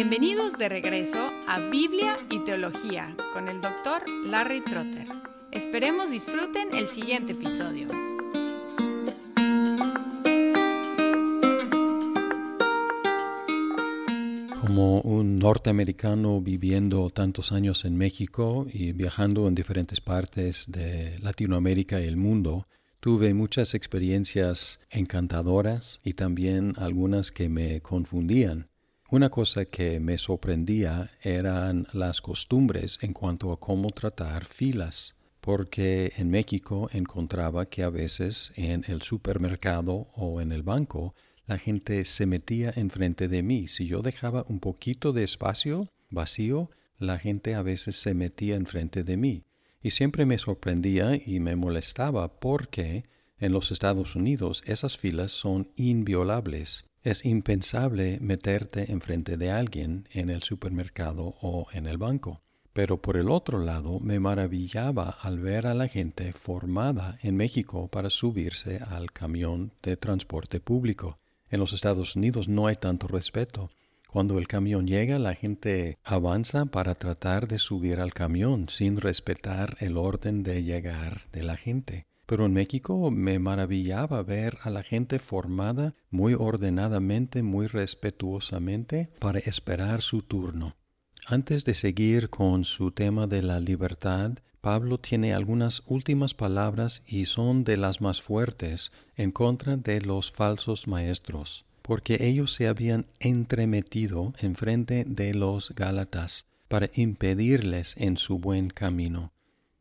Bienvenidos de regreso a Biblia y Teología con el doctor Larry Trotter. Esperemos disfruten el siguiente episodio. Como un norteamericano viviendo tantos años en México y viajando en diferentes partes de Latinoamérica y el mundo, tuve muchas experiencias encantadoras y también algunas que me confundían. Una cosa que me sorprendía eran las costumbres en cuanto a cómo tratar filas, porque en México encontraba que a veces en el supermercado o en el banco la gente se metía enfrente de mí. Si yo dejaba un poquito de espacio vacío, la gente a veces se metía enfrente de mí. Y siempre me sorprendía y me molestaba porque en los Estados Unidos esas filas son inviolables es impensable meterte enfrente de alguien en el supermercado o en el banco. Pero por el otro lado, me maravillaba al ver a la gente formada en México para subirse al camión de transporte público. En los Estados Unidos no hay tanto respeto. Cuando el camión llega, la gente avanza para tratar de subir al camión sin respetar el orden de llegar de la gente. Pero en México me maravillaba ver a la gente formada muy ordenadamente, muy respetuosamente, para esperar su turno. Antes de seguir con su tema de la libertad, Pablo tiene algunas últimas palabras y son de las más fuertes en contra de los falsos maestros, porque ellos se habían entremetido en frente de los Gálatas para impedirles en su buen camino.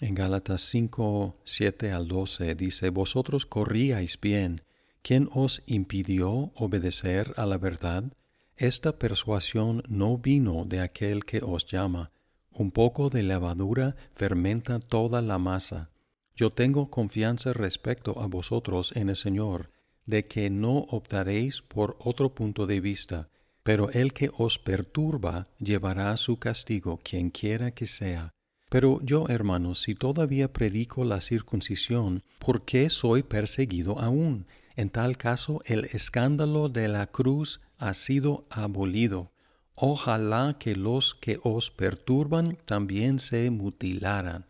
En Gálatas 5, 7 al 12 dice, Vosotros corríais bien. ¿Quién os impidió obedecer a la verdad? Esta persuasión no vino de aquel que os llama. Un poco de levadura fermenta toda la masa. Yo tengo confianza respecto a vosotros en el Señor, de que no optaréis por otro punto de vista, pero el que os perturba llevará su castigo, quien quiera que sea pero yo, hermanos, si todavía predico la circuncisión, ¿por qué soy perseguido aún? En tal caso, el escándalo de la cruz ha sido abolido. Ojalá que los que os perturban también se mutilaran.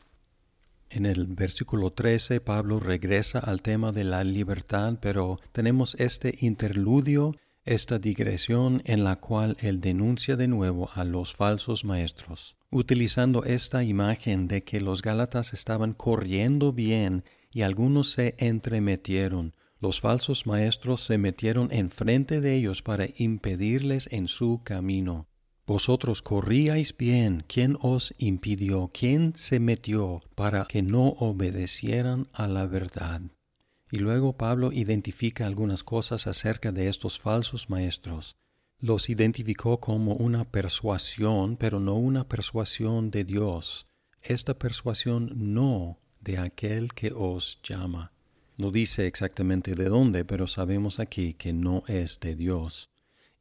En el versículo 13 Pablo regresa al tema de la libertad, pero tenemos este interludio, esta digresión en la cual él denuncia de nuevo a los falsos maestros utilizando esta imagen de que los Gálatas estaban corriendo bien y algunos se entremetieron. Los falsos maestros se metieron enfrente de ellos para impedirles en su camino. Vosotros corríais bien, ¿quién os impidió? ¿Quién se metió para que no obedecieran a la verdad? Y luego Pablo identifica algunas cosas acerca de estos falsos maestros los identificó como una persuasión, pero no una persuasión de Dios. Esta persuasión no de aquel que os llama. No dice exactamente de dónde, pero sabemos aquí que no es de Dios.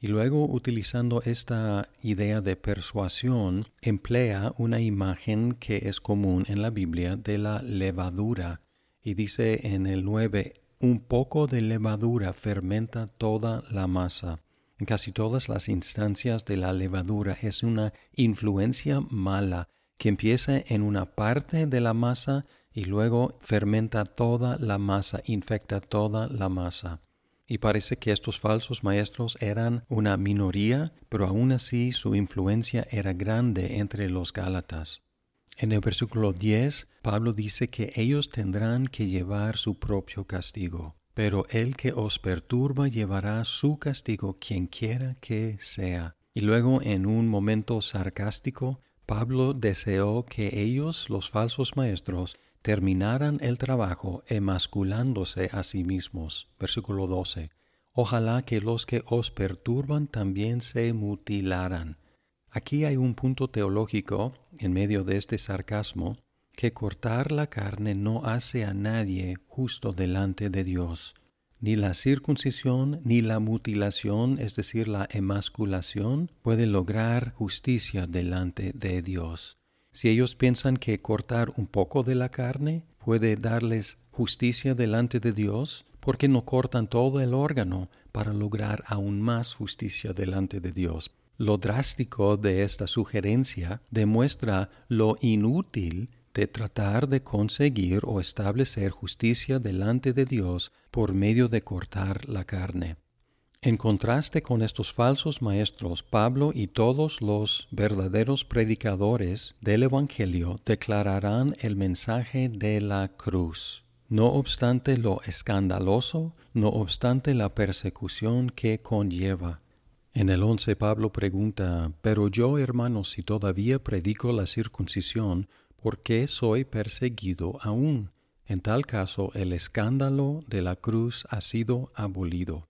Y luego, utilizando esta idea de persuasión, emplea una imagen que es común en la Biblia de la levadura. Y dice en el 9, un poco de levadura fermenta toda la masa. En casi todas las instancias de la levadura es una influencia mala que empieza en una parte de la masa y luego fermenta toda la masa, infecta toda la masa. Y parece que estos falsos maestros eran una minoría, pero aún así su influencia era grande entre los Gálatas. En el versículo 10, Pablo dice que ellos tendrán que llevar su propio castigo pero el que os perturba llevará su castigo quien quiera que sea. Y luego en un momento sarcástico, Pablo deseó que ellos, los falsos maestros, terminaran el trabajo emasculándose a sí mismos. Versículo 12. Ojalá que los que os perturban también se mutilaran. Aquí hay un punto teológico en medio de este sarcasmo que cortar la carne no hace a nadie justo delante de Dios. Ni la circuncisión ni la mutilación, es decir, la emasculación, puede lograr justicia delante de Dios. Si ellos piensan que cortar un poco de la carne puede darles justicia delante de Dios, ¿por qué no cortan todo el órgano para lograr aún más justicia delante de Dios? Lo drástico de esta sugerencia demuestra lo inútil de tratar de conseguir o establecer justicia delante de Dios por medio de cortar la carne. En contraste con estos falsos maestros, Pablo y todos los verdaderos predicadores del Evangelio declararán el mensaje de la cruz. No obstante lo escandaloso, no obstante la persecución que conlleva. En el once Pablo pregunta, Pero yo, hermanos, si todavía predico la circuncisión, ¿por qué soy perseguido aún? En tal caso, el escándalo de la cruz ha sido abolido.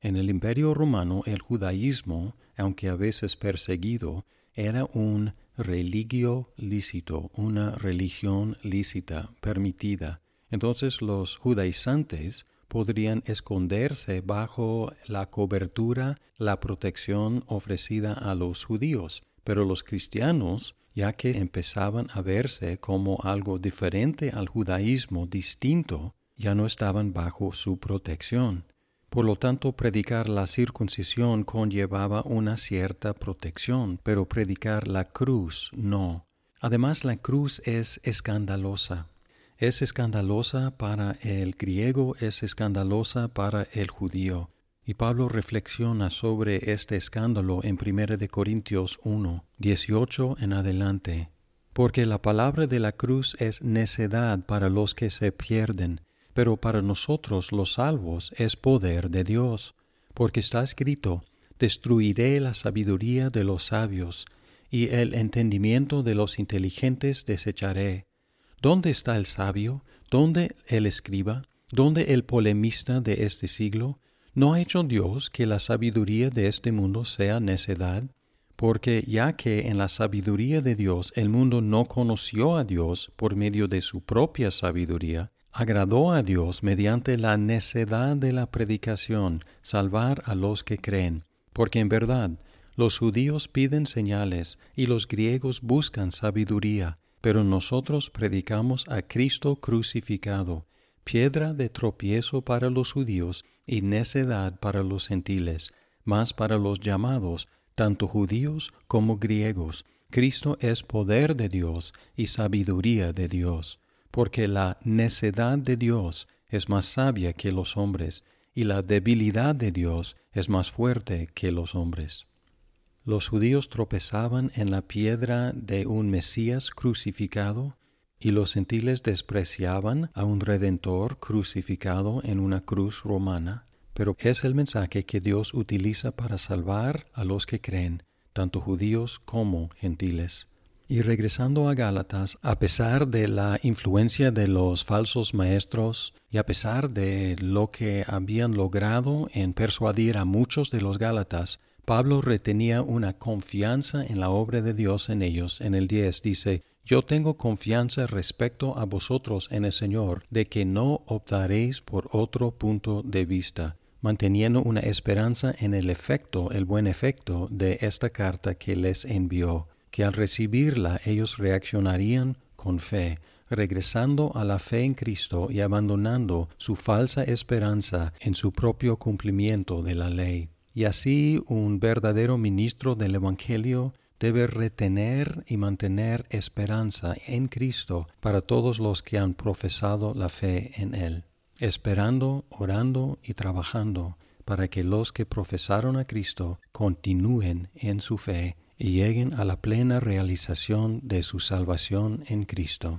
En el imperio romano el judaísmo, aunque a veces perseguido, era un religio lícito, una religión lícita, permitida. Entonces los judaizantes podrían esconderse bajo la cobertura, la protección ofrecida a los judíos, pero los cristianos, ya que empezaban a verse como algo diferente al judaísmo distinto, ya no estaban bajo su protección. Por lo tanto, predicar la circuncisión conllevaba una cierta protección, pero predicar la cruz no. Además, la cruz es escandalosa. Es escandalosa para el griego, es escandalosa para el judío. Y Pablo reflexiona sobre este escándalo en 1 Corintios 1, 18 en adelante. Porque la palabra de la cruz es necedad para los que se pierden pero para nosotros los salvos es poder de Dios, porque está escrito, destruiré la sabiduría de los sabios, y el entendimiento de los inteligentes desecharé. ¿Dónde está el sabio? ¿Dónde el escriba? ¿Dónde el polemista de este siglo? ¿No ha hecho Dios que la sabiduría de este mundo sea necedad? Porque ya que en la sabiduría de Dios el mundo no conoció a Dios por medio de su propia sabiduría, agradó a Dios mediante la necedad de la predicación salvar a los que creen, porque en verdad los judíos piden señales y los griegos buscan sabiduría, pero nosotros predicamos a Cristo crucificado, piedra de tropiezo para los judíos y necedad para los gentiles, mas para los llamados, tanto judíos como griegos, Cristo es poder de Dios y sabiduría de Dios porque la necedad de Dios es más sabia que los hombres, y la debilidad de Dios es más fuerte que los hombres. Los judíos tropezaban en la piedra de un Mesías crucificado, y los gentiles despreciaban a un Redentor crucificado en una cruz romana, pero es el mensaje que Dios utiliza para salvar a los que creen, tanto judíos como gentiles. Y regresando a Gálatas, a pesar de la influencia de los falsos maestros y a pesar de lo que habían logrado en persuadir a muchos de los Gálatas, Pablo retenía una confianza en la obra de Dios en ellos. En el 10 dice, Yo tengo confianza respecto a vosotros en el Señor, de que no optaréis por otro punto de vista, manteniendo una esperanza en el efecto, el buen efecto de esta carta que les envió que al recibirla ellos reaccionarían con fe, regresando a la fe en Cristo y abandonando su falsa esperanza en su propio cumplimiento de la ley. Y así un verdadero ministro del Evangelio debe retener y mantener esperanza en Cristo para todos los que han profesado la fe en Él, esperando, orando y trabajando para que los que profesaron a Cristo continúen en su fe y lleguen a la plena realización de su salvación en Cristo.